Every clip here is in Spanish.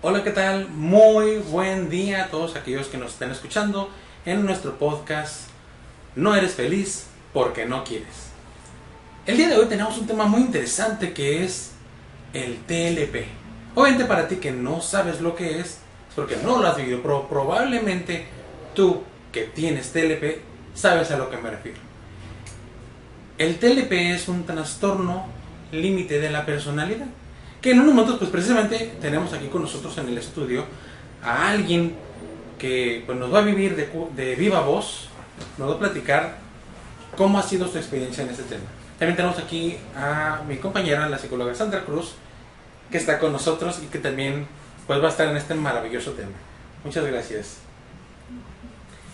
Hola, ¿qué tal? Muy buen día a todos aquellos que nos están escuchando en nuestro podcast No eres feliz porque no quieres. El día de hoy tenemos un tema muy interesante que es el TLP. Obviamente para ti que no sabes lo que es, porque no lo has vivido, pero probablemente tú que tienes TLP sabes a lo que me refiero. El TLP es un trastorno límite de la personalidad que en unos momentos pues precisamente tenemos aquí con nosotros en el estudio a alguien que pues, nos va a vivir de, de viva voz, nos va a platicar cómo ha sido su experiencia en este tema. También tenemos aquí a mi compañera, la psicóloga Sandra Cruz, que está con nosotros y que también pues, va a estar en este maravilloso tema. Muchas gracias.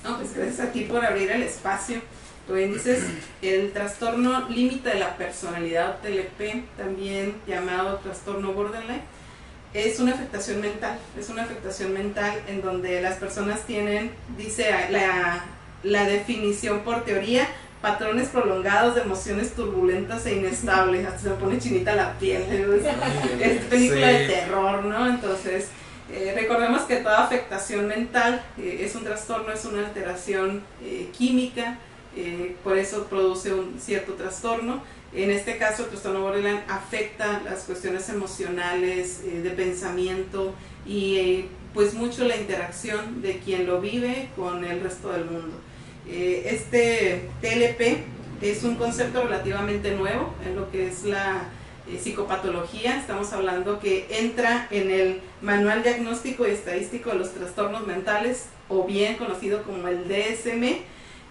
No, pues gracias a ti por abrir el espacio Tú dices, el trastorno límite de la personalidad TLP, también llamado trastorno borderline, es una afectación mental. Es una afectación mental en donde las personas tienen, dice la, la definición por teoría, patrones prolongados de emociones turbulentas e inestables. Hasta se me pone chinita la piel. Es, película de terror, ¿no? Entonces, eh, recordemos que toda afectación mental eh, es un trastorno, es una alteración eh, química eh, por eso produce un cierto trastorno. En este caso, el trastorno borderline afecta las cuestiones emocionales, eh, de pensamiento y eh, pues mucho la interacción de quien lo vive con el resto del mundo. este TLP es un concepto relativamente nuevo en lo que es la psicopatología. Estamos hablando que entra en el Manual Diagnóstico y Estadístico de los Trastornos Mentales o bien conocido como el DSM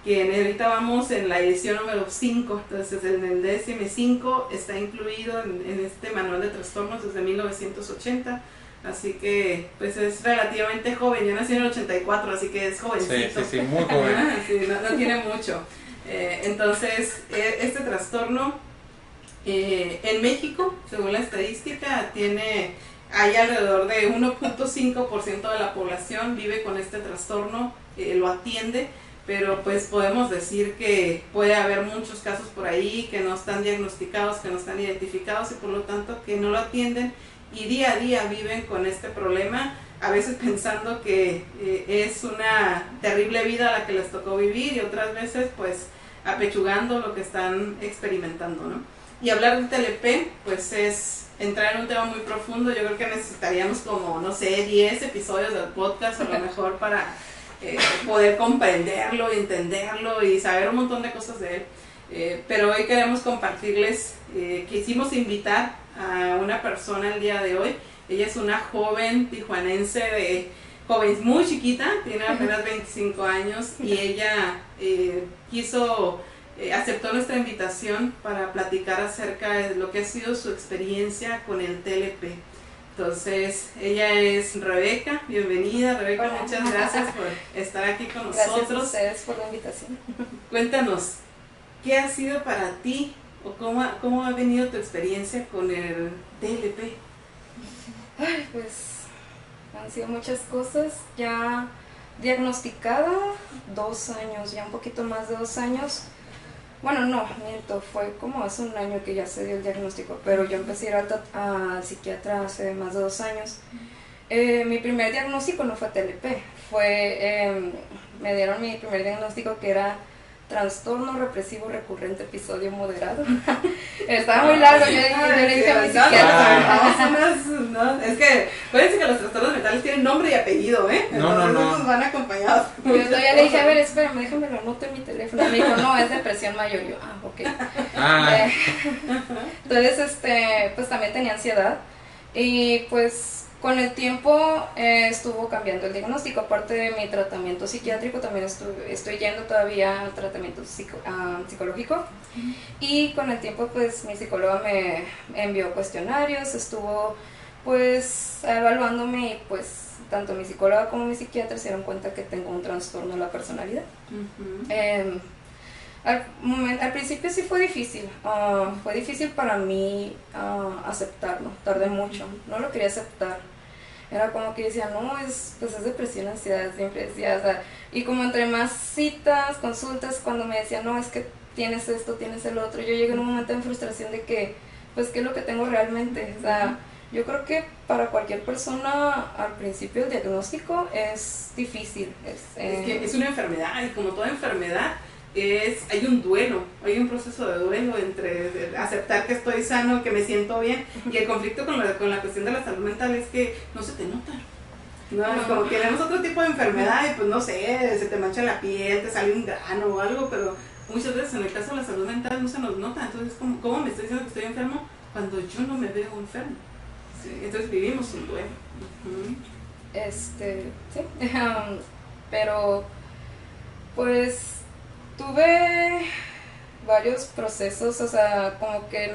que vamos en la edición número 5, entonces en el DSM-5 está incluido en, este manual de trastornos desde 1980, así que pues es relativamente joven, yo nací en el 84, así que es jovencito. Sí, sí, sí muy joven. no, tiene mucho. Eh, entonces, e, este trastorno eh, en México, según la estadística, tiene, hay alrededor de 1.5% de la población vive con este trastorno, eh, lo atiende, pero pues podemos decir que puede haber muchos casos por ahí que no están diagnosticados, que no están identificados y por lo tanto que no lo atienden y día a día viven con este problema, a veces pensando que eh, es una terrible vida la que les tocó vivir y otras veces pues apechugando lo que están experimentando, ¿no? Y hablar de TLP pues es entrar en un tema muy profundo, yo creo que necesitaríamos como, no sé, 10 episodios del podcast a lo mejor para eh, poder comprenderlo, entenderlo y saber un montón de cosas de él. Eh, pero hoy queremos compartirles, eh, quisimos invitar a una persona el día de hoy. Ella es una joven tijuanense de joven muy chiquita, tiene apenas 25 años y ella quiso, aceptó nuestra invitación para platicar acerca de lo que ha sido su experiencia con el TLP. Entonces, ella es Rebeca, bienvenida Rebeca, muchas gracias por estar aquí con nosotros. Gracias a ustedes por la invitación. Cuéntanos, ¿qué ha sido para ti o cómo, cómo ha venido tu experiencia con el TLP? Ay, pues han sido muchas cosas, ya diagnosticada dos años, ya un poquito más de dos años bueno, no, miento, fue como hace un año que ya se dio el diagnóstico, pero yo empecé a ir al psiquiatra hace más de dos años. Eh, mi primer diagnóstico no fue TLP, fue, em, me dieron mi primer diagnóstico que era trastorno represivo recurrente episodio moderado. Estaba muy largo, yo, le dije a mi psiquiatra. No, es que, fíjense que los trastornos mentales tienen nombre y apellido, ¿eh? No, no, no. van acompañados. Yo ya le dije, a ver, espérame, déjame lo anoto en mi teléfono. Me dijo, no, es depresión mayor. Yo, ah, ok. Ah. Eh, entonces, este, pues también tenía ansiedad. Y pues con el tiempo eh, estuvo cambiando el diagnóstico, aparte de mi tratamiento psiquiátrico, también estoy yendo todavía al tratamiento ah, psicológico. Y con el tiempo pues mi psicóloga me envió cuestionarios, estuvo pues evaluándome y pues tanto mi psicóloga como mi psiquiatra se dieron cuenta que tengo un trastorno de la personalidad. Em, al, principio sí fue difícil, ah, fue difícil para mí ah, aceptarlo, tardé mucho, no lo quería aceptar era como que decía, no, es, pues es depresión, ansiedad, siempre decía, o sea, y como entre más citas, consultas, cuando me decían, no, es que tienes esto, tienes el otro, yo llegué en un momento de frustración de que, pues, ¿qué es lo que tengo realmente? O sea, Yo creo que para cualquier persona al principio el diagnóstico es difícil. Es, es que es una enfermedad y como toda enfermedad es hay un duelo, hay un proceso de duelo entre aceptar que estoy sano, que me siento bien y el conflicto con la, con la cuestión de la salud mental es que no se te nota. No, como que tenemos otro tipo de enfermedad y pues no sé, se te mancha la piel, te sale un grano o algo, pero muchas veces en el caso de la salud mental no se nos nota. Entonces, ¿cómo, cómo me estoy diciendo que estoy enfermo cuando yo no me veo enfermo? entonces vivimos un duelo. Este, sí. pero, pues, tuve varios procesos, o sea, como que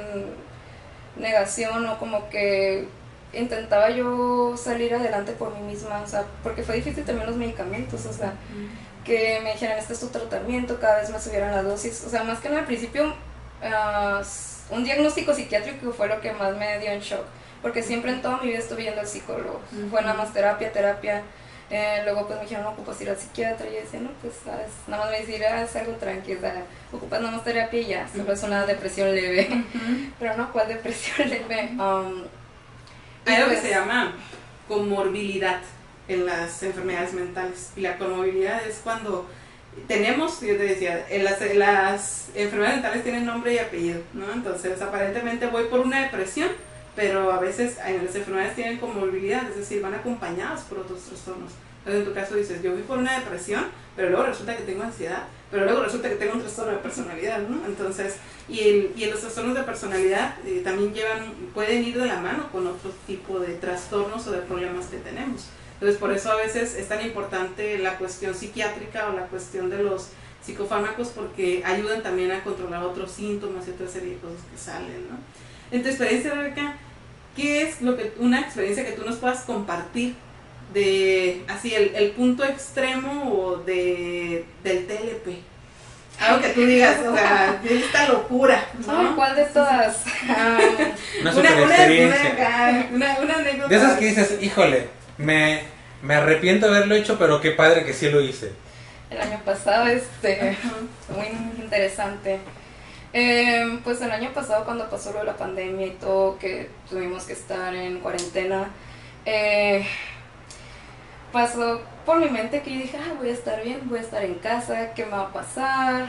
negación o como que intentaba yo salir adelante por mí misma, o sea, porque fue difícil también los medicamentos, o sea, que me dijeran, este es tu tratamiento, cada vez me subieran la dosis, o sea, más que en al principio, uh, un diagnóstico psiquiátrico fue lo que más me dio en shock, porque siempre en toda mi vida estuve yendo al psicólogo, fue nada más terapia, terapia, eh, luego pues me dijeron, no ocupas ir al psiquiatra, y yo decía, no, pues sabes, nada más me decía, es algo tranquilo, ocupas nada más terapia y ya, solo es una depresión leve, pero no, ¿cuál depresión leve? Um, hay algo que pues se llama comorbilidad en las enfermedades mentales. Y la comorbilidad es cuando tenemos, yo te decía, las, las enfermedades mentales tienen nombre y apellido, ¿no? Entonces, aparentemente voy por una depresión, pero a veces las enfermedades tienen comorbilidad, es decir, van acompañadas por otros trastornos. Entonces, en tu caso dices, yo voy por una depresión, pero luego resulta que tengo ansiedad, pero luego resulta que tengo un trastorno de personalidad, ¿no? Entonces, y, el, y los trastornos de personalidad eh, también llevan, pueden ir de la mano con otro tipo de trastornos o de problemas que tenemos. Entonces, por eso a veces es tan importante la cuestión psiquiátrica o la cuestión de los psicofármacos porque ayudan también a controlar otros síntomas y otra serie de cosas que salen, ¿no? En tu experiencia, Rebeca, ¿qué es lo que, una experiencia que tú nos puedas compartir de así el, el punto extremo o de, del TLP. Algo que tú digas, o sea, de esta locura. ¿no? ¿Cuál de todas? una, super experiencia. Una, una, anécdota. De esas que dices, híjole, me, me arrepiento de haberlo hecho, pero qué padre que sí lo hice. El año pasado, este, muy interesante. Eh, pues el año pasado cuando pasó lo de la pandemia y todo, que tuvimos que estar en cuarentena, eh, pasó por mi mente que yo dije, ah, voy a estar bien, voy a estar en casa, ¿qué me va a pasar?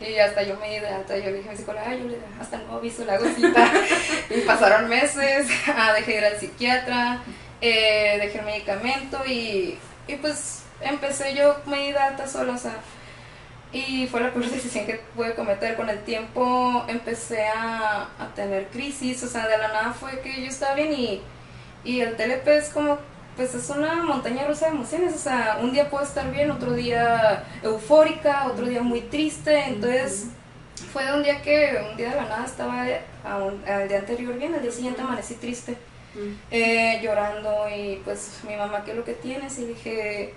Y hasta yo me di de alta, yo le dije a mi psicóloga, yo le hasta no aviso la cosita. y pasaron meses, ah, dejé ir al psiquiatra, eh, dejé el medicamento y, y pues empecé yo, me di de alta sola, o sea, y fue la peor decisión que pude cometer. Con el tiempo empecé a, a tener crisis, o sea, de la nada fue que yo estaba bien y, y el TLP es como pues es una montaña rusa de emociones, o sea, un día puedo estar bien, otro día eufórica, otro día muy triste, entonces fue de un día que un día de la nada estaba al día anterior bien, al día siguiente amanecí triste, eh, llorando y pues mi mamá, ¿qué es lo que tienes? Y dije,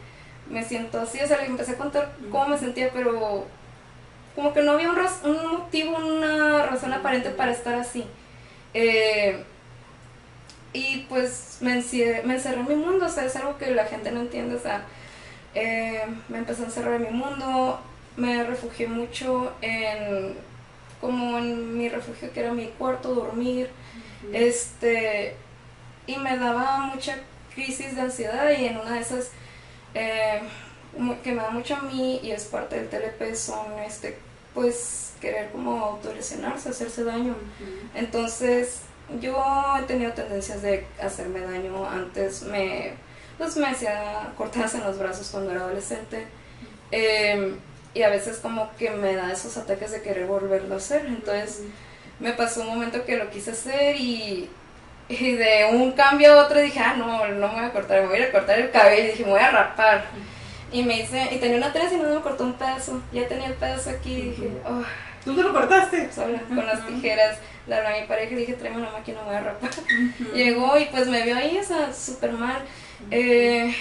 me siento así, o sea, le empecé a contar cómo me sentía, pero como que no había un, un motivo, una razón aparente para estar así. Eh, y pues me, me encerré en mi mundo, o sea, es algo que la gente no entiende, o sea, eh, me empecé a encerrar en mi mundo, me refugié mucho en, como en mi refugio que era mi cuarto, dormir, este, y me daba mucha crisis de ansiedad y en una de esas eh, que me da mucho a mí y es parte del TLP son, este, pues, querer como autolesionarse, hacerse daño. Entonces, yo he tenido tendencias de hacerme daño. Antes me, pues me hacía cortadas en los brazos cuando era adolescente. Em, y a veces como que me da esos ataques de querer volverlo a hacer. Entonces me pasó un momento que lo quise hacer y, y, de un cambio a otro dije, ah, no, no me voy a cortar, me voy a cortar el cabello. Y dije, me voy a rapar. Y me hice, y tenía una trenza y no me cortó un pedazo. Ya tenía el pedazo aquí y dije, oh. ¿Tú te lo cortaste? Sola, con las tijeras le hablé a mi pareja y dije, tráeme una máquina, voy a rapar. Llegó y pues me vio ahí, o sea, súper mal. Eh,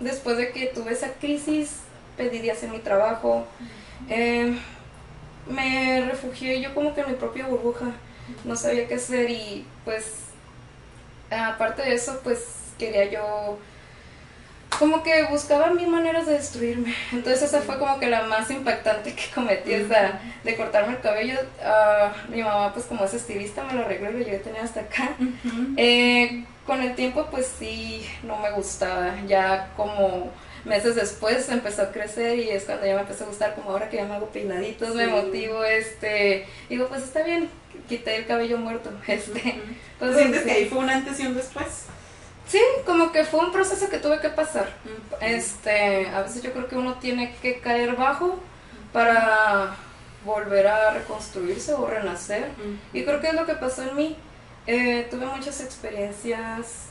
después de que tuve esa crisis, pedí de hacer mi trabajo. Eh, me refugié yo como que en mi propia burbuja. No sabía qué hacer y pues aparte de eso, pues quería yo como que buscaba mil maneras de destruirme. Entonces esa fue como que la más impactante que cometí, esa de cortarme el cabello. Uh, mi mamá pues como es estilista me lo arregló y lo llegué a tener hasta acá. eh, con el tiempo pues sí, no me gustaba. Ya como meses después empezó a crecer y es cuando ya me empezó a gustar, como ahora que ya me hago peinaditos, me motivo, este, digo, pues está bien, quité el cabello muerto, este. Pues, ¿Sientes que ahí fue un antes y un después? Sí, como que fue un proceso que tuve que pasar. Este, a veces yo creo que uno tiene que caer bajo para volver a reconstruirse o renacer. Y creo que es lo que pasó en mí. Eh, tuve muchas experiencias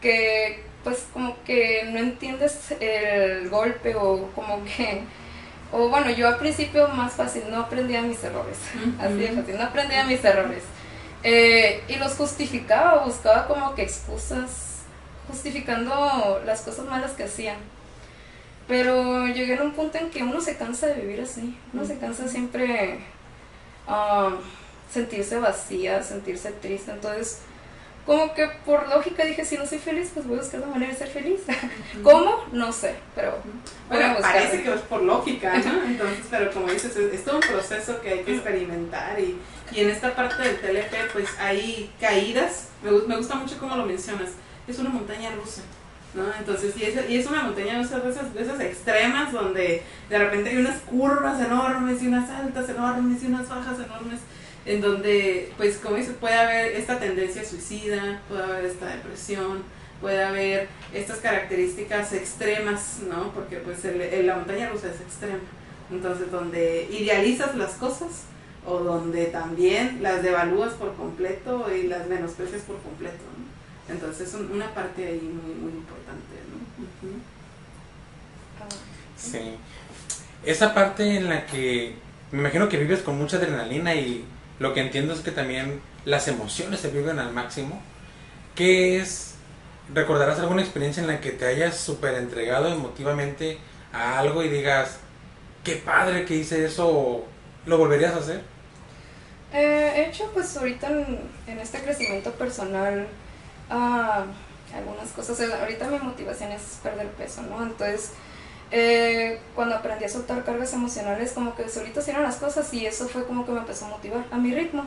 que pues como que no entiendes el golpe o como que o bueno yo al principio más fácil no aprendía mis errores. Así de fácil no aprendía mis errores. Eh, y los justificaba buscaba como que excusas justificando las cosas malas que hacía. Pero llegué a un punto en que uno se cansa de vivir así. Uno se cansa siempre um, sentirse vacía sentirse triste. Entonces como que por lógica dije, si no soy feliz, pues voy a buscar una manera de ser feliz. ¿Cómo? No sé, pero bueno, parece que es por lógica, ¿no? Entonces, pero como dices, es, todo un proceso que hay que experimentar y, y en esta parte del TLP, pues hay caídas, me, me gusta mucho cómo lo mencionas, es una montaña rusa. ¿no? Entonces, y es, y es una montaña de esas, de esas extremas donde de repente hay unas curvas enormes y unas altas enormes y unas bajas enormes en donde, pues como dices, puede haber esta tendencia suicida, puede haber esta depresión, puede haber estas características extremas, ¿no? Porque pues el, la montaña rusa es extrema. Entonces, donde idealizas las cosas o donde también las devalúas por completo y las menosprecias por completo, ¿no? Entonces, es una parte ahí muy, muy importante, ¿no? Sí. Esa parte en la que me imagino que vives con mucha adrenalina y lo que entiendo es que también las emociones se viven al máximo. ¿Qué es? ¿Recordarás alguna experiencia en la que te hayas súper entregado emotivamente a algo y digas, qué padre que hice eso, ¿lo volverías a hacer? Eh, he hecho pues ahorita en, este crecimiento personal ah, algunas cosas. Ahorita mi motivación es perder peso, ¿no? Entonces eh, cuando aprendí a soltar cargas emocionales, como que solito hicieron las cosas y eso fue como que me empezó a motivar a mi ritmo.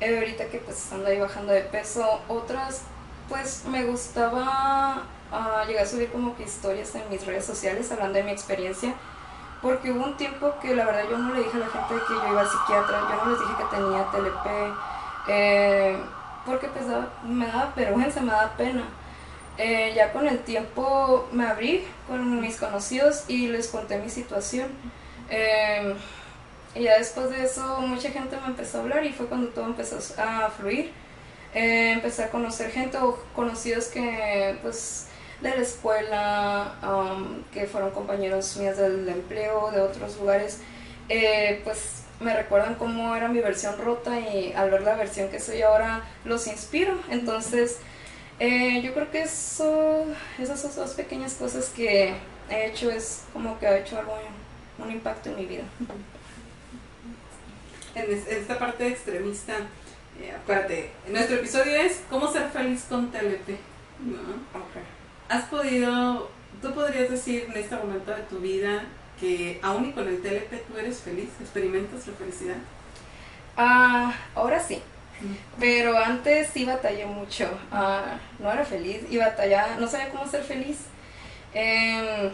Eh, ahorita que pues ando ahí bajando de peso, otras pues me gustaba uh, llegar a subir como que historias en mis redes sociales hablando de mi experiencia, porque hubo un tiempo que la verdad yo no le dije a la gente que yo iba al psiquiatra, yo no les dije que tenía TLP, eh, porque pues me daba vergüenza, me daba pena eh, ya con el tiempo me abrí con mis conocidos y les conté mi situación. Em, y ya después de eso mucha gente me empezó a hablar y fue cuando todo empezó a fluir. Eh, empecé a conocer gente o conocidos que pues de la escuela, um, que fueron compañeros míos del empleo, de otros lugares, eh, pues me recuerdan cómo era mi versión rota y al ver la versión que soy ahora los inspiro. Entonces eh, yo creo que eso, esas dos pequeñas cosas que he hecho es como que ha hecho algo, un impacto en mi vida. En esta parte extremista, eh, acuérdate, nuestro episodio es ¿Cómo ser feliz con TLP? ¿no? ¿Has podido, tú podrías decir en este momento de tu vida que aún y con el TLP tú eres feliz, experimentas la felicidad? Ah, ahora sí. Pero antes sí batallé mucho. Ah, no era feliz y batallaba, no sabía cómo ser feliz. Em,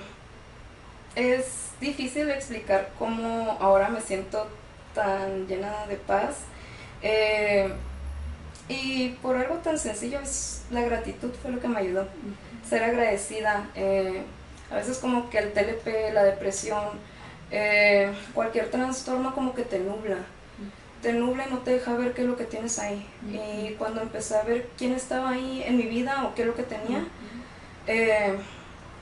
es difícil explicar cómo ahora me siento tan llena de paz. Eh, y por algo tan sencillo es la gratitud fue lo que me ayudó. Ser agradecida. Eh, a veces como que el TLP, la depresión, eh, cualquier trastorno como que te nubla te nubla y no te deja ver qué es lo que tienes ahí. Y cuando empecé a ver quién estaba ahí en mi vida o qué es lo que tenía, eh,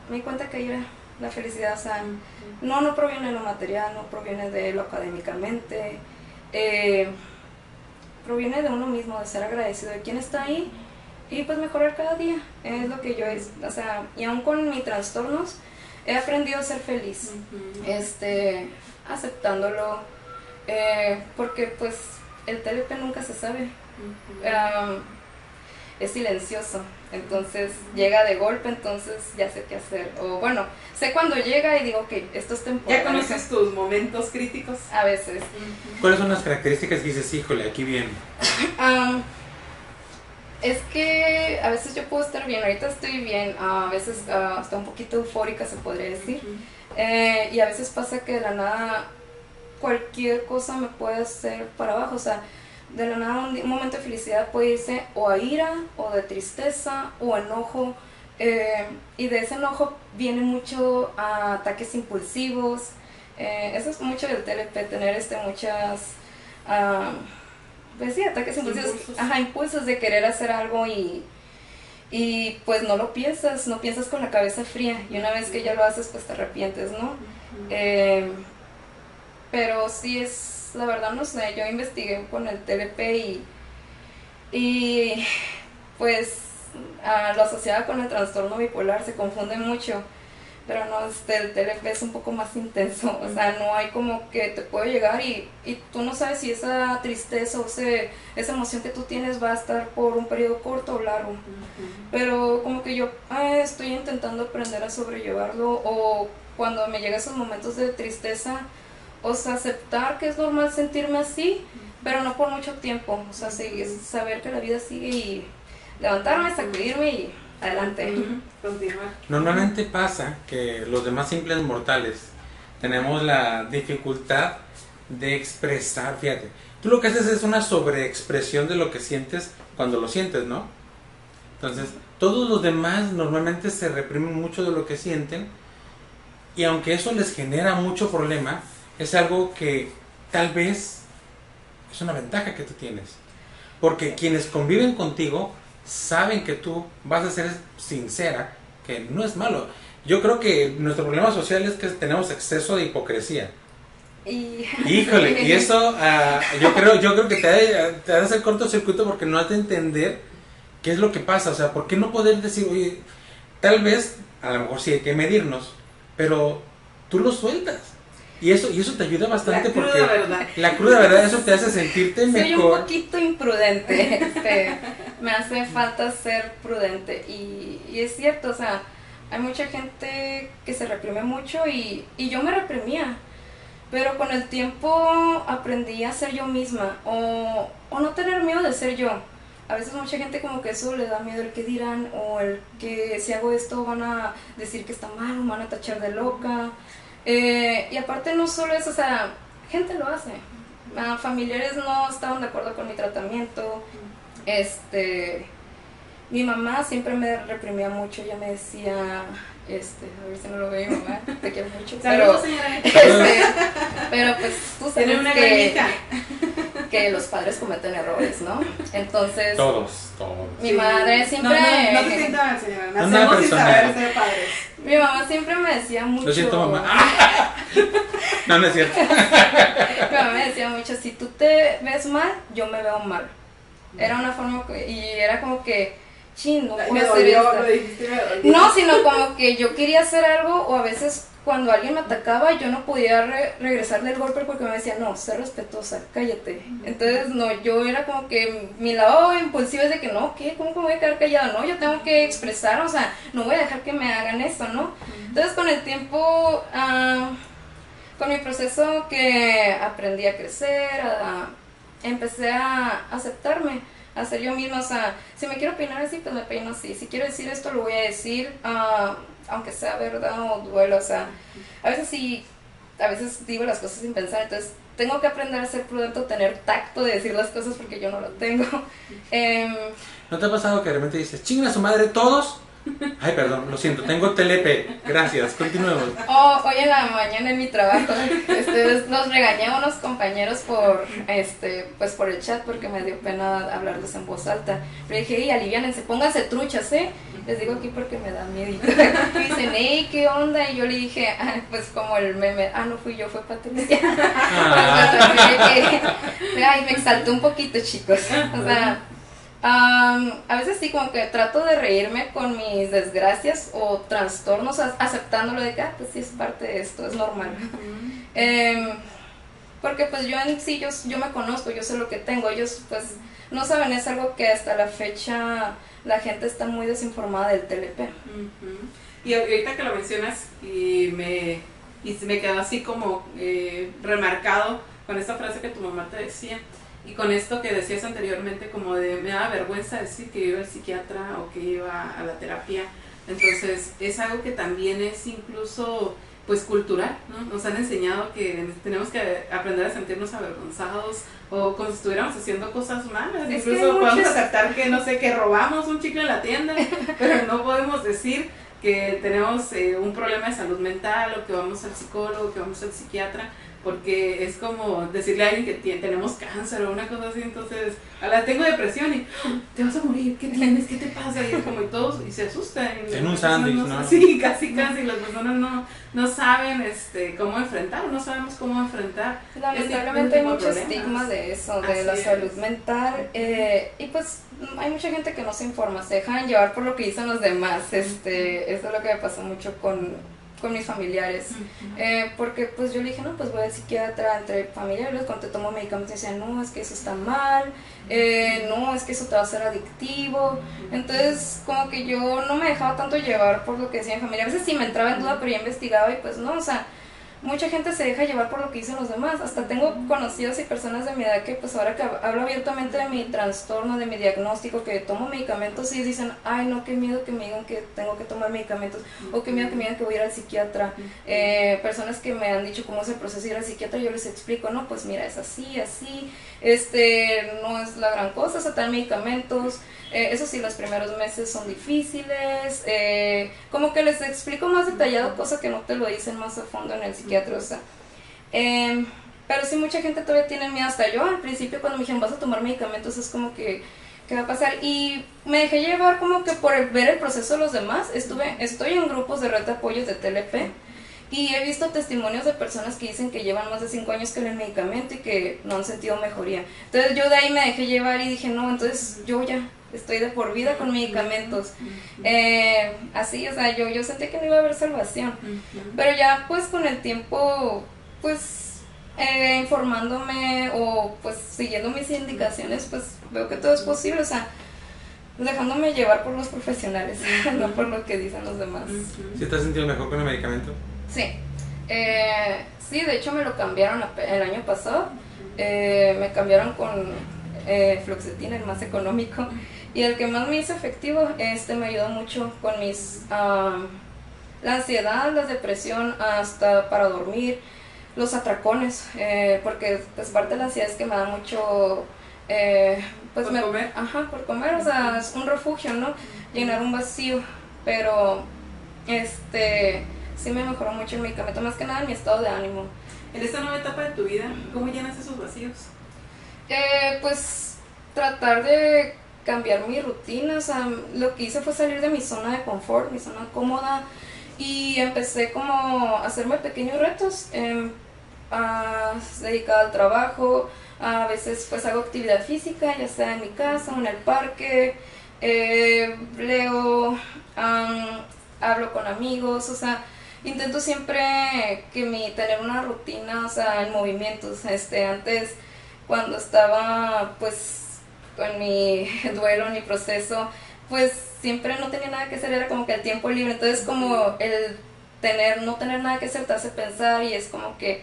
me di cuenta que era la felicidad. O sea, no, no proviene de lo material, no proviene de lo académicamente, eh, proviene de uno mismo, de ser agradecido de quién está ahí y pues mejorar cada día. Es lo que yo es, o sea, y aún con mis trastornos he aprendido a ser feliz, este, aceptándolo eh, porque pues el TLP nunca se sabe. es silencioso. Entonces llega de golpe, entonces ya sé qué hacer. O bueno, sé cuando llega y digo, ok, esto es temporal. ¿Ya conoces tus momentos críticos? A veces. ¿Cuáles son las características que dices, híjole, aquí viene? es que a veces yo puedo estar bien, ahorita estoy bien, a veces uh, hasta un poquito eufórica se podría decir. Eh, y a veces pasa que de la nada cualquier cosa me puede hacer para abajo, o sea, de la nada un, momento de felicidad puede irse o a ira, o de tristeza, o enojo. Eh, y de ese enojo viene mucho a ataques impulsivos. Eh, eso es mucho del TLP, tener este, muchas... pues sí, ataques impulsivos. Impulsos. Ajá, impulsos de querer hacer algo y, y pues no lo piensas, no piensas con la cabeza fría. Y una vez que ya lo haces, pues te arrepientes, ¿no? Eh, pero sí es la verdad no sé, yo investigué con el TLP y, y pues a lo asociado con el trastorno bipolar se confunde mucho, pero no, este, el TLP es un poco más intenso, o sea, no hay como que te puede llegar y, y tú no sabes si esa tristeza o ese, esa emoción que tú tienes va a estar por un periodo corto o largo, pero como que yo ah, estoy intentando aprender a sobrellevarlo o cuando me llegan esos momentos de tristeza, o sea, aceptar que es normal sentirme así, pero no por mucho tiempo, o sea, saber que la vida sigue y levantarme, sacudirme y adelante. Continuar. Normalmente pasa que los demás simples mortales tenemos la dificultad de expresar, fíjate, tú lo que haces es una sobreexpresión de lo que sientes cuando lo sientes, ¿no? Entonces, todos los demás normalmente se reprimen mucho de lo que sienten y aunque eso les genera mucho problema, es algo que tal vez es una ventaja que tú tienes. Porque quienes conviven contigo saben que tú vas a ser sincera, que no es malo. Yo creo que nuestro problema social es que tenemos exceso de hipocresía. Y... Híjole, y eso ah, yo creo yo creo que te ha, te de hacer cortocircuito porque no has de entender qué es lo que pasa. O sea, ¿por qué no poder decir, oye, tal vez, a lo mejor sí hay que medirnos, pero tú lo sueltas. Y eso, y eso te ayuda bastante la cruda porque verdad. la cruda verdad, eso te hace sentirte mejor. Soy un poquito imprudente, este, me hace falta ser prudente y, y, es cierto, o sea, hay mucha gente que se reprime mucho y, y yo me reprimía, pero con el tiempo aprendí a ser yo misma o, o no tener miedo de ser yo. A veces mucha gente como que eso le da miedo el que dirán o el que si hago esto van a decir que está mal o van a tachar de loca. Eh, y aparte no solo eso, o sea, gente lo hace. Ah, familiares no estaban de acuerdo con mi tratamiento. Este, mi mamá siempre me reprimía mucho, ella me decía, este, a ver si no lo veo, mamá, te quiero mucho. Saludos, señora. Este, pero pues tú sabes una que, que los padres cometen errores, ¿no? Entonces... Todos, todos. Mi madre siempre... No, no, no te sientas mal, señora. Nacemos sin saber ser padres. Mi mamá siempre me decía mucho... Lo siento, mamá. no, no es cierto. Mi mamá me decía mucho, si tú te ves mal, yo me veo mal. Era una forma... Y era como que chin, no puedo me hacer dolió, esto. dijiste, me. No, sino como que yo quería hacer algo o a veces cuando alguien me atacaba yo no podía re regresar del golpe porque me decía, no, sé respetuosa, cállate. Entonces, no, yo era como que mi lado impulsivo es de que no, ¿qué? ¿Cómo que me voy a quedar callada? No, yo tengo que expresar, o sea, no voy a dejar que me hagan esto, ¿no? Entonces, con el tiempo, uh, con mi proceso que aprendí a crecer, a, empecé a aceptarme a ser yo misma, o sea, si me quiero peinar así, pues me peino así, si quiero decir esto, lo voy a decir, uh, aunque sea verdad o duelo, o sea, a veces sí, a veces digo las cosas sin pensar, entonces tengo que aprender a ser prudente tener tacto de decir las cosas porque yo no lo tengo. Eh, ¿No te ha pasado que de repente dices, chinga su madre todos? Ay, perdón, lo siento, tengo telepe. Gracias, continuemos. Oh, hoy en la mañana en mi trabajo este, nos regañé a unos compañeros por este pues por el chat porque me dio pena hablarles en voz alta. Pero dije, y aliviánense, pónganse truchas, ¿eh? Les digo aquí porque me da miedo. Y dicen, hey, ¿qué onda? Y yo le dije, ah, pues como el meme, ah, no fui yo, fue Patricia. Ah. Ay, me exaltó un poquito, chicos. O sea, Um, a veces sí, como que trato de reírme con mis desgracias o trastornos, aceptándolo de que, ah, pues sí es parte de esto, es normal. eh, porque pues yo en sí, yo, yo me conozco, yo sé lo que tengo, ellos pues no saben, es algo que hasta la fecha la gente está muy desinformada del TLP. Y ahorita que lo mencionas y me, y me quedó así como eh, remarcado con esta frase que tu mamá te decía y con esto que decías anteriormente como de me da vergüenza decir que iba al psiquiatra o que iba a la terapia. Entonces es algo que también es incluso pues cultural, ¿no? Nos han enseñado que tenemos que aprender a sentirnos avergonzados o como si estuviéramos haciendo cosas malas. Incluso podemos aceptar que, no sé, que robamos un chicle en la tienda, pero no podemos decir que tenemos eh, un problema de salud mental o que vamos al psicólogo, que vamos al psiquiatra, porque es como decirle a alguien que tenemos cáncer o una cosa así, entonces, a la tengo depresión y ¡Ah! te vas a morir, ¿qué tienes? ¿Qué te pasa? Y es como y todos, y se asustan. En un sándwich, ¿no? Sí, casi, casi, las personas no, no saben este, cómo enfrentar, no sabemos cómo enfrentar. Lamentablemente hay mucho estigma de eso, de la salud mental, eh, y pues hay mucha gente que no se informa, se dejan llevar por lo que dicen los demás, este, eso es lo que me pasó mucho con con mis familiares. Eh, porque pues yo le dije, no, pues voy al psiquiatra entre familiares, cuando te tomo medicamentos decían, no, es que eso está mal, eh, no, es que eso te va a hacer adictivo. Entonces como que yo no me dejaba tanto llevar por lo que decían familia. A veces sí me entraba en duda, pero ya investigaba y pues no, o sea, mucha gente se deja llevar por lo que dicen los demás. Hasta tengo conocidos y personas de mi edad que pues ahora que hablo abiertamente de mi trastorno, de mi diagnóstico, que tomo medicamentos y dicen, ay no, qué miedo que me digan que tengo que tomar medicamentos, o qué miedo que me digan que voy a ir al psiquiatra. Eh, personas que me han dicho cómo es el proceso de ir al psiquiatra, yo les explico, no, pues mira, es así, así, este, no es la gran cosa, traen medicamentos. Eh, eso sí, los primeros meses son difíciles. Eh, como que les explico más detallado, cosa que no te lo dicen más a fondo en el psiquiatra. O sea, em, pero sí, mucha gente todavía tiene miedo. Hasta yo al principio, cuando me dijeron vas a tomar medicamentos, es como que, ¿qué va a pasar? Y me dejé llevar como que por ver el proceso de los demás. Estuve, estoy en grupos de red de apoyo de TLP. Y he visto testimonios de personas que dicen que llevan más de 5 años con el medicamento y que no han sentido mejoría. Entonces yo de ahí me dejé llevar y dije, no, entonces yo ya estoy de por vida con medicamentos. Eh, así, o sea, yo, yo sentí que no iba a haber salvación. Pero ya pues con el tiempo, pues eh, informándome o pues siguiendo mis indicaciones, pues veo que todo es posible, o sea, dejándome llevar por los profesionales, no por lo que dicen los demás. ¿Sí te has sentido mejor con el medicamento? Sí. Eh, sí, de hecho me lo cambiaron el año pasado. Eh, me cambiaron con eh, fluoxetina, el más económico. Y el que más me hizo efectivo, este me ayudó mucho con mis... la ansiedad, la depresión, hasta para dormir, los atracones, eh, porque pues parte de la ansiedad es que me da mucho... pues ¿Por me, comer? Ajá, por comer, o sea, es un refugio, ¿no? Llenar un vacío, pero este sí me mejoró mucho el medicamento, más que nada en mi estado de ánimo. En esta nueva etapa de tu vida, ¿cómo llenas esos vacíos? Eh, pues tratar de cambiar mi rutina, o sea, lo que hice fue salir de mi zona de confort, mi zona cómoda, y empecé como a hacerme pequeños retos, eh, a, dedicada al trabajo, a veces pues hago actividad física, ya sea en mi casa o en el parque, eh, leo, hablo con amigos, o sea, intento siempre que mi tener una rutina, o sea, en movimientos, este, antes cuando estaba pues con mi duelo, mi proceso, pues siempre no tenía nada que hacer, era como que el tiempo libre, entonces como el tener, no tener nada que hacer te hace pensar y es como que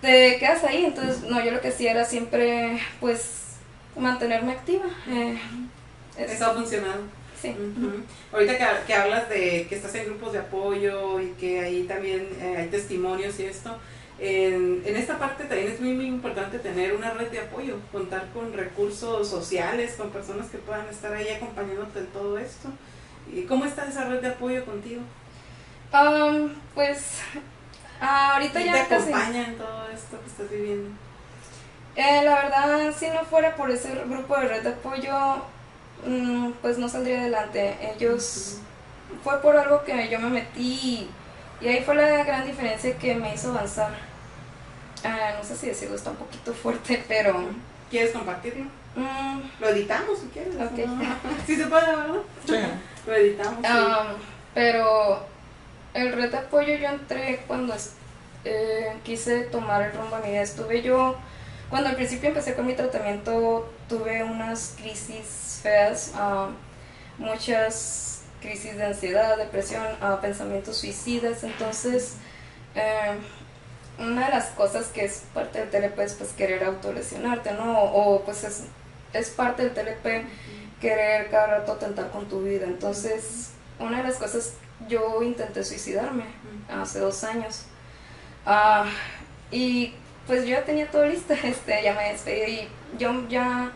te quedas ahí, entonces no, yo lo que hacía era siempre pues mantenerme activa. Eh, Eso ha funcionado. Sí. Ahorita que, que, hablas de que estás en grupos de apoyo y que ahí también eh, hay testimonios y esto, en, en, esta parte también es muy, muy importante tener una red de apoyo, contar con recursos sociales, con personas que puedan estar ahí acompañándote en todo esto. ¿Y cómo está esa red de apoyo contigo? Um, pues ahorita ya te acompaña en todo esto que estás viviendo? Eh, la verdad, si no fuera por ese grupo de red de apoyo, Mm, pues no saldría adelante. Ellos, fue por algo que yo me metí y ahí fue la gran diferencia que me hizo avanzar. Ah, no sé si decirlo, está un poquito fuerte, pero... ¿Quieres compartirlo? Mm. Lo editamos si quieres. Okay. sí se puede, ¿verdad? Sí. Lo editamos. pero el red de apoyo yo entré cuando eh, quise tomar el rumbo a mi vida. Estuve yo, cuando al principio empecé con mi tratamiento, tuve unas crisis feas, ah, muchas crisis de ansiedad, depresión, uh, pensamientos suicidas. Entonces, eh, una de las cosas que es parte del TLP es pues querer autolesionarte, ¿no? O, pues es, es parte del TLP querer cada rato atentar con tu vida. Entonces, una de las cosas, yo intenté suicidarme hace dos años. Ah, y pues yo ya tenía todo listo, este, ya me despedí y yo ya...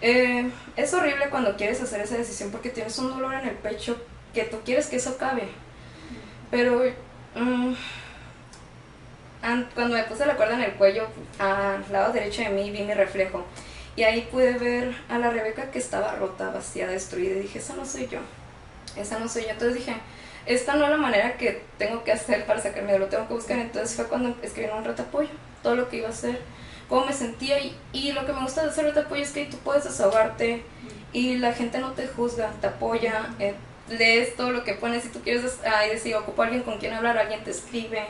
Eh, es horrible cuando quieres hacer esa decisión porque tienes un dolor en el pecho que tú quieres que eso acabe. Pero mm, cuando me puse la cuerda en el cuello, al lado derecho de mí vi mi reflejo. Y ahí pude ver a la Rebeca que estaba rota, vacía, destruida. Y dije, esa no soy yo. Esa no soy yo. Entonces dije, esta no es la manera que tengo que hacer para sacarme de lo tengo que buscar. Entonces fue cuando escribí un reto apoyo, todo lo que iba a hacer, cómo me sentía. Y, y lo que me gusta de hacer reto apoyo es que tú puedes desahogarte y la gente no te juzga, te apoya. Eh, lees todo lo que pones, si tú quieres ahí decir, ocupo a alguien con quien hablar, alguien te escribe.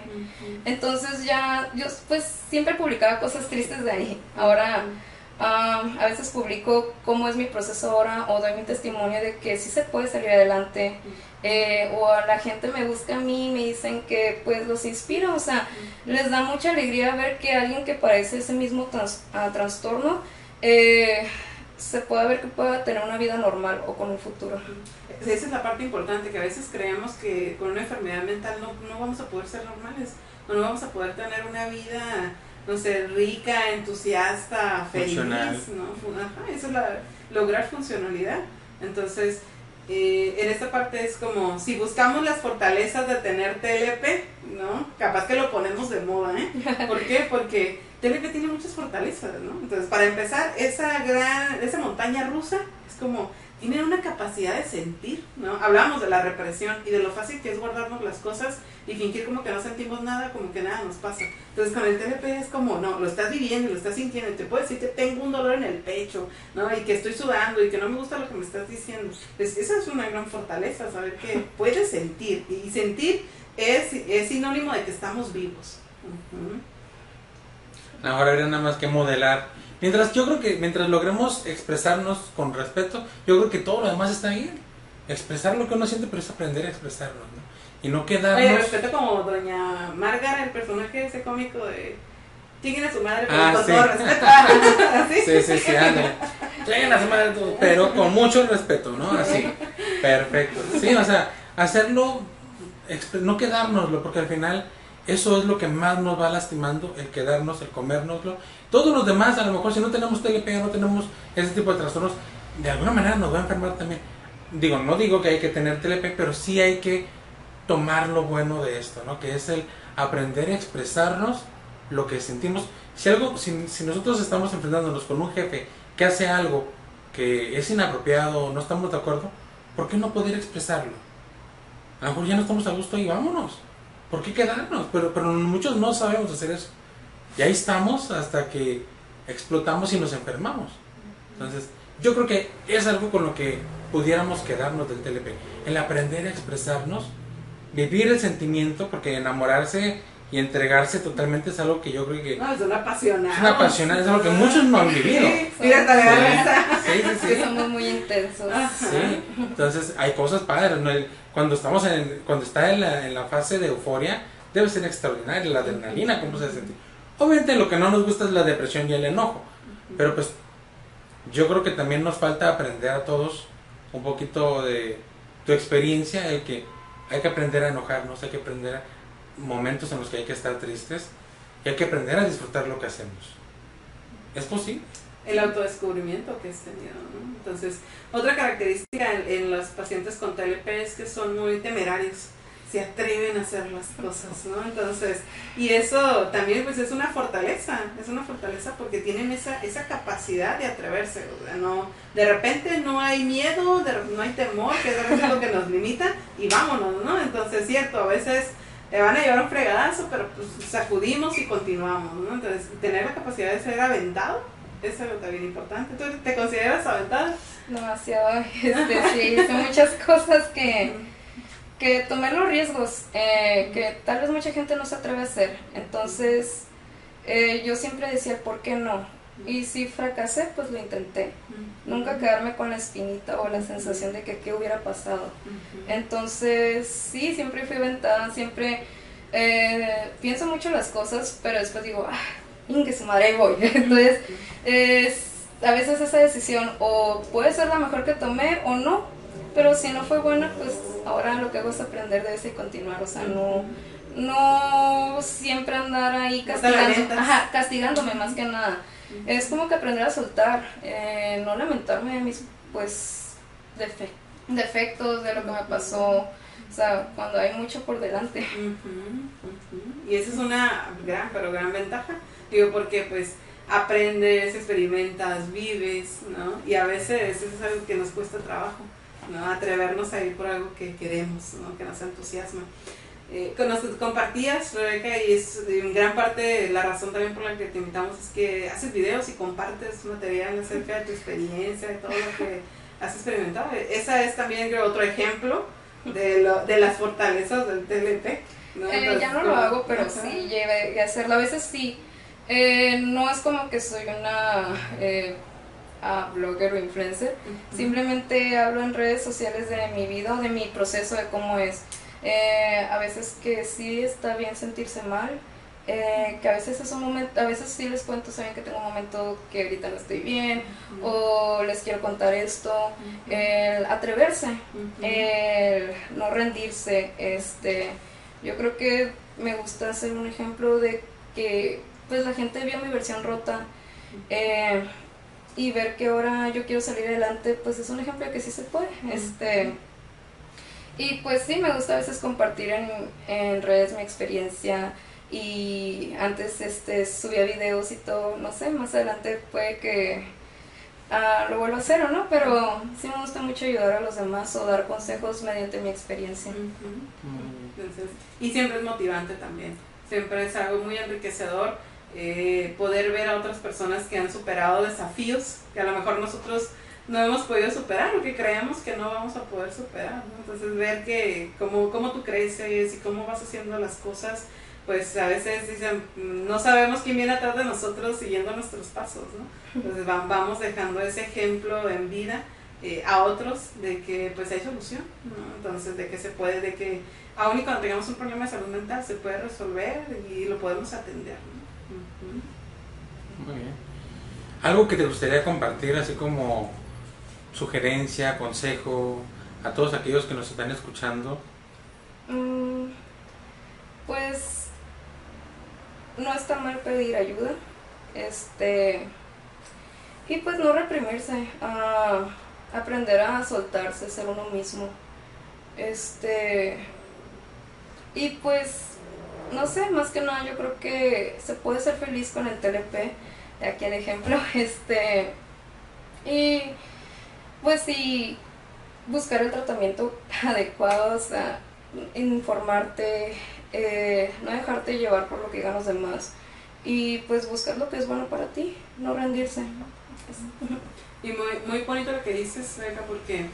Entonces ya, yo pues siempre publicaba cosas tristes de ahí. Ahora a veces publico cómo es mi proceso ahora o doy mi testimonio de que sí se puede salir adelante. Eh, o a la gente me busca a mí y me dicen que pues los inspiro, o sea, les da mucha alegría ver que alguien que padece ese mismo trastorno eh, se pueda ver que pueda tener una vida normal o con un futuro. Esa es la parte importante, que a veces creemos que con una enfermedad mental no, no vamos a poder ser normales, no vamos a poder tener una vida, no sé, rica, entusiasta, feliz, ¿no? Ajá, eso es la, lograr funcionalidad. Entonces, eh, en esta parte es como, si buscamos las fortalezas de tener TLP, ¿no? Capaz que lo ponemos de moda, ¿eh? ¿Por qué? Porque TLP tiene muchas fortalezas, ¿no? Entonces, para empezar, esa gran, esa montaña rusa es como tienen una capacidad de sentir, ¿no? Hablábamos de la represión y de lo fácil que es guardarnos las cosas y fingir como que no sentimos nada, como que nada nos pasa. Entonces con el TLP es como, no, lo estás viviendo, lo estás sintiendo y te puedo decir que tengo un dolor en el pecho, ¿no? Y que estoy sudando y que no me gusta lo que me estás diciendo. Pues esa es una gran fortaleza, saber que puedes sentir y sentir es, es sinónimo de que estamos vivos. Ahora era nada más que modelar Mientras yo creo que mientras logremos expresarnos con respeto, yo creo que todo lo demás está bien. Expresar lo que uno siente, pero es aprender a expresarlo, ¿no? Y no quedarnos... Oye, respeto como doña Margaret, el personaje ese cómico de... Lleguen a su madre, pero ah, con todo respeto. ¿Sí? sí, sí. Lleguen a su madre, pero con mucho respeto, ¿no? Así. Perfecto. Sí, o sea, hacerlo, no quedárnoslo, porque al final eso es lo que más nos va lastimando, el quedarnos, el comérnoslo. Todos los demás, a lo mejor si no tenemos TLP, no tenemos ese tipo de trastornos, de alguna manera nos va a enfermar también. Digo, no digo que hay que tener TLP, pero sí hay que tomar lo bueno de esto, ¿no? Que es el aprender a expresarnos lo que sentimos. Si algo, si, si nosotros estamos enfrentándonos con un jefe que hace algo que es inapropiado no estamos de acuerdo, ¿por qué no poder expresarlo? A lo mejor ya no estamos a gusto y vámonos. ¿Por qué quedarnos? Pero, pero muchos no sabemos hacer eso. Y ahí estamos hasta que explotamos y nos enfermamos. Entonces, yo creo que es algo con lo que pudiéramos quedarnos del TLP. El aprender a expresarnos, vivir el sentimiento, porque enamorarse y entregarse totalmente es algo que yo creo que... No, es una apasionada. Es una apasionada, es algo que muchos no han vivido. Sí, mira, sí, sí, sí, Somos muy intensos. Sí, entonces hay cosas padres. ¿no? Cuando estamos en, cuando está en la, en la fase de euforia, debe ser extraordinaria la adrenalina, cómo se siente. Obviamente lo que no nos gusta es la depresión y el enojo, pero pues yo creo que también nos falta aprender a todos un poquito de tu experiencia, el que hay que aprender a enojarnos, hay que aprender a momentos en los que hay que estar tristes y hay que aprender a disfrutar lo que hacemos. ¿Es posible? El autodescubrimiento que has tenido. ¿no? Entonces, otra característica en, los pacientes con TLP es que son muy temerarios se atreven a hacer las cosas, ¿no? Entonces, y eso también pues es una fortaleza, es una fortaleza porque tienen esa, esa capacidad de atreverse, o sea, no, de repente no hay miedo, no hay temor, que es lo que nos limita, y vámonos, ¿no? Entonces, cierto, a veces le van a llevar un fregadazo, pero pues sacudimos y continuamos, ¿no? Entonces, tener la capacidad de ser aventado es algo también importante. ¿Tú te consideras aventado? Demasiado, este, sí, son muchas cosas que, que tomé los riesgos, eh, que tal vez mucha gente no se atreve a hacer. Entonces, eh, yo siempre decía, ¿por qué no? Y si fracasé, pues lo intenté. Nunca quedarme con la espinita o la sensación de que qué hubiera pasado. Entonces, sí, siempre fui aventada, siempre eh, pienso mucho las cosas, pero después digo, ah, que su madre, ahí voy. Entonces, a veces esa decisión o puede ser la mejor que tomé o no, pero si no fue buena, pues ahora lo que hago es aprender de eso y continuar, o sea, no no siempre andar ahí castigando, castigándome más que nada. Es como que aprender a soltar, eh, no lamentarme de mis pues defectos, de lo que me pasó, o sea, cuando hay mucho por delante. Y esa es una gran, pero gran ventaja, digo, porque pues aprendes, experimentas, vives, ¿no? Y a veces eso es algo que nos cuesta trabajo, ¿no? Atrevernos a ir por algo que queremos, ¿no? Que nos entusiasma. Eh, nos compartías, Rebeca, y es en gran parte la razón también por la que te invitamos es que haces videos y compartes material acerca de tu experiencia, de todo lo que has experimentado. Esa es también creo, otro ejemplo de, lo, de las fortalezas del TLP. ¿no? Eh, ya no lo hago, pero sí lleve a hacerlo. A veces sí. Eh, no es como que soy una eh, blogger o influencer. Simplemente hablo en redes sociales de mi vida o de mi proceso, de cómo es. Eh, a veces que sí está bien sentirse mal, eh, que a veces es un momento, a veces sí les cuento, saben que tengo un momento que ahorita no estoy bien, o les quiero contar esto, el atreverse, el no rendirse, este, yo creo que me gusta hacer un ejemplo de que pues la gente vio mi versión rota eh, y ver que ahora yo quiero salir adelante, pues es un ejemplo de que sí se puede, este y pues sí, me gusta a veces compartir en, en redes mi experiencia y antes este subía videos y todo, no sé, más adelante puede que ah, lo vuelva a hacer o no, pero sí me gusta mucho ayudar a los demás o dar consejos mediante mi experiencia. y siempre es motivante también, siempre es algo muy enriquecedor eh, poder ver a otras personas que han superado desafíos que a lo mejor nosotros no hemos podido superar o que creemos que no vamos a poder superar. Entonces ver que cómo, cómo tú creces y cómo vas haciendo las cosas, pues a veces dicen, no sabemos quién viene atrás de nosotros siguiendo nuestros pasos, ¿no? Entonces vamos dejando ese ejemplo en vida eh, a otros de que pues hay solución, ¿no? Entonces de que se puede, de que aun y cuando tengamos un problema de salud mental se puede resolver y lo podemos atender, Muy bien. Algo que te gustaría compartir así como sugerencia, consejo a todos aquellos que nos están escuchando? Mm, pues no está mal pedir ayuda. Este y pues no reprimirse, a aprender a soltarse, ser uno mismo. Este y pues no sé, más que nada yo creo que se puede ser feliz con el TLP, de aquí el ejemplo, este y pues sí, buscar el tratamiento adecuado, o sea, informarte, eh, no dejarte llevar por lo que digan los demás y pues buscar lo que es bueno para ti, no rendirse. Y muy, muy bonito lo que dices, Beca, porque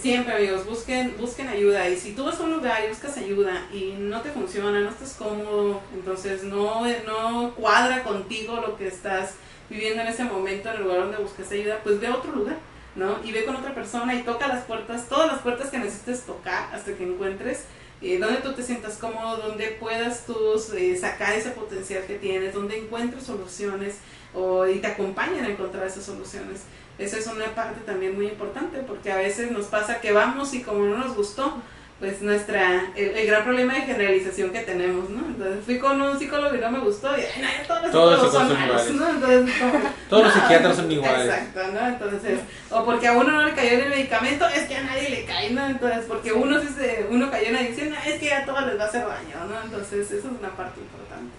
siempre amigos, busquen, busquen ayuda. Y si tú vas a un lugar y buscas ayuda y no te funciona, no estás cómodo, entonces no, no cuadra contigo lo que estás viviendo en ese momento en el lugar donde buscas ayuda, pues ve a otro lugar ¿no? Y ve con otra persona y toca las puertas, todas las puertas que necesites tocar hasta que encuentres eh, donde tú te sientas cómodo, donde puedas tú eh, sacar ese potencial que tienes, donde encuentres soluciones o, y te acompañen a encontrar esas soluciones. Esa es una parte también muy importante porque a veces nos pasa que vamos y como no nos gustó, pues nuestra, el, gran problema de generalización que tenemos, ¿no? Entonces fui con un psicólogo y no me gustó y ay, no, todos los todos son, malos, ¿no? Entonces, todos los psiquiatras son iguales. Exacto, ¿no? Entonces, o porque a uno no le cayó en el medicamento, es que a nadie le cae, ¿no? Entonces, porque uno, se, uno cayó en la adicción, es que a todos les va a hacer daño, ¿no? Entonces, eso es una parte importante.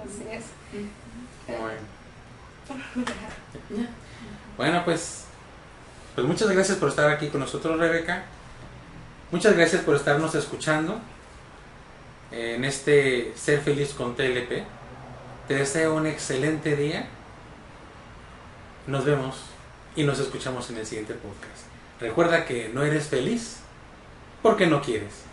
Así es. Bueno. bueno, pues, pues muchas gracias por estar aquí con nosotros, Rebeca. Muchas gracias por estarnos escuchando en este Ser Feliz con TLP. Te deseo un excelente día. Nos vemos y nos escuchamos en el siguiente podcast. Recuerda que no eres feliz porque no quieres.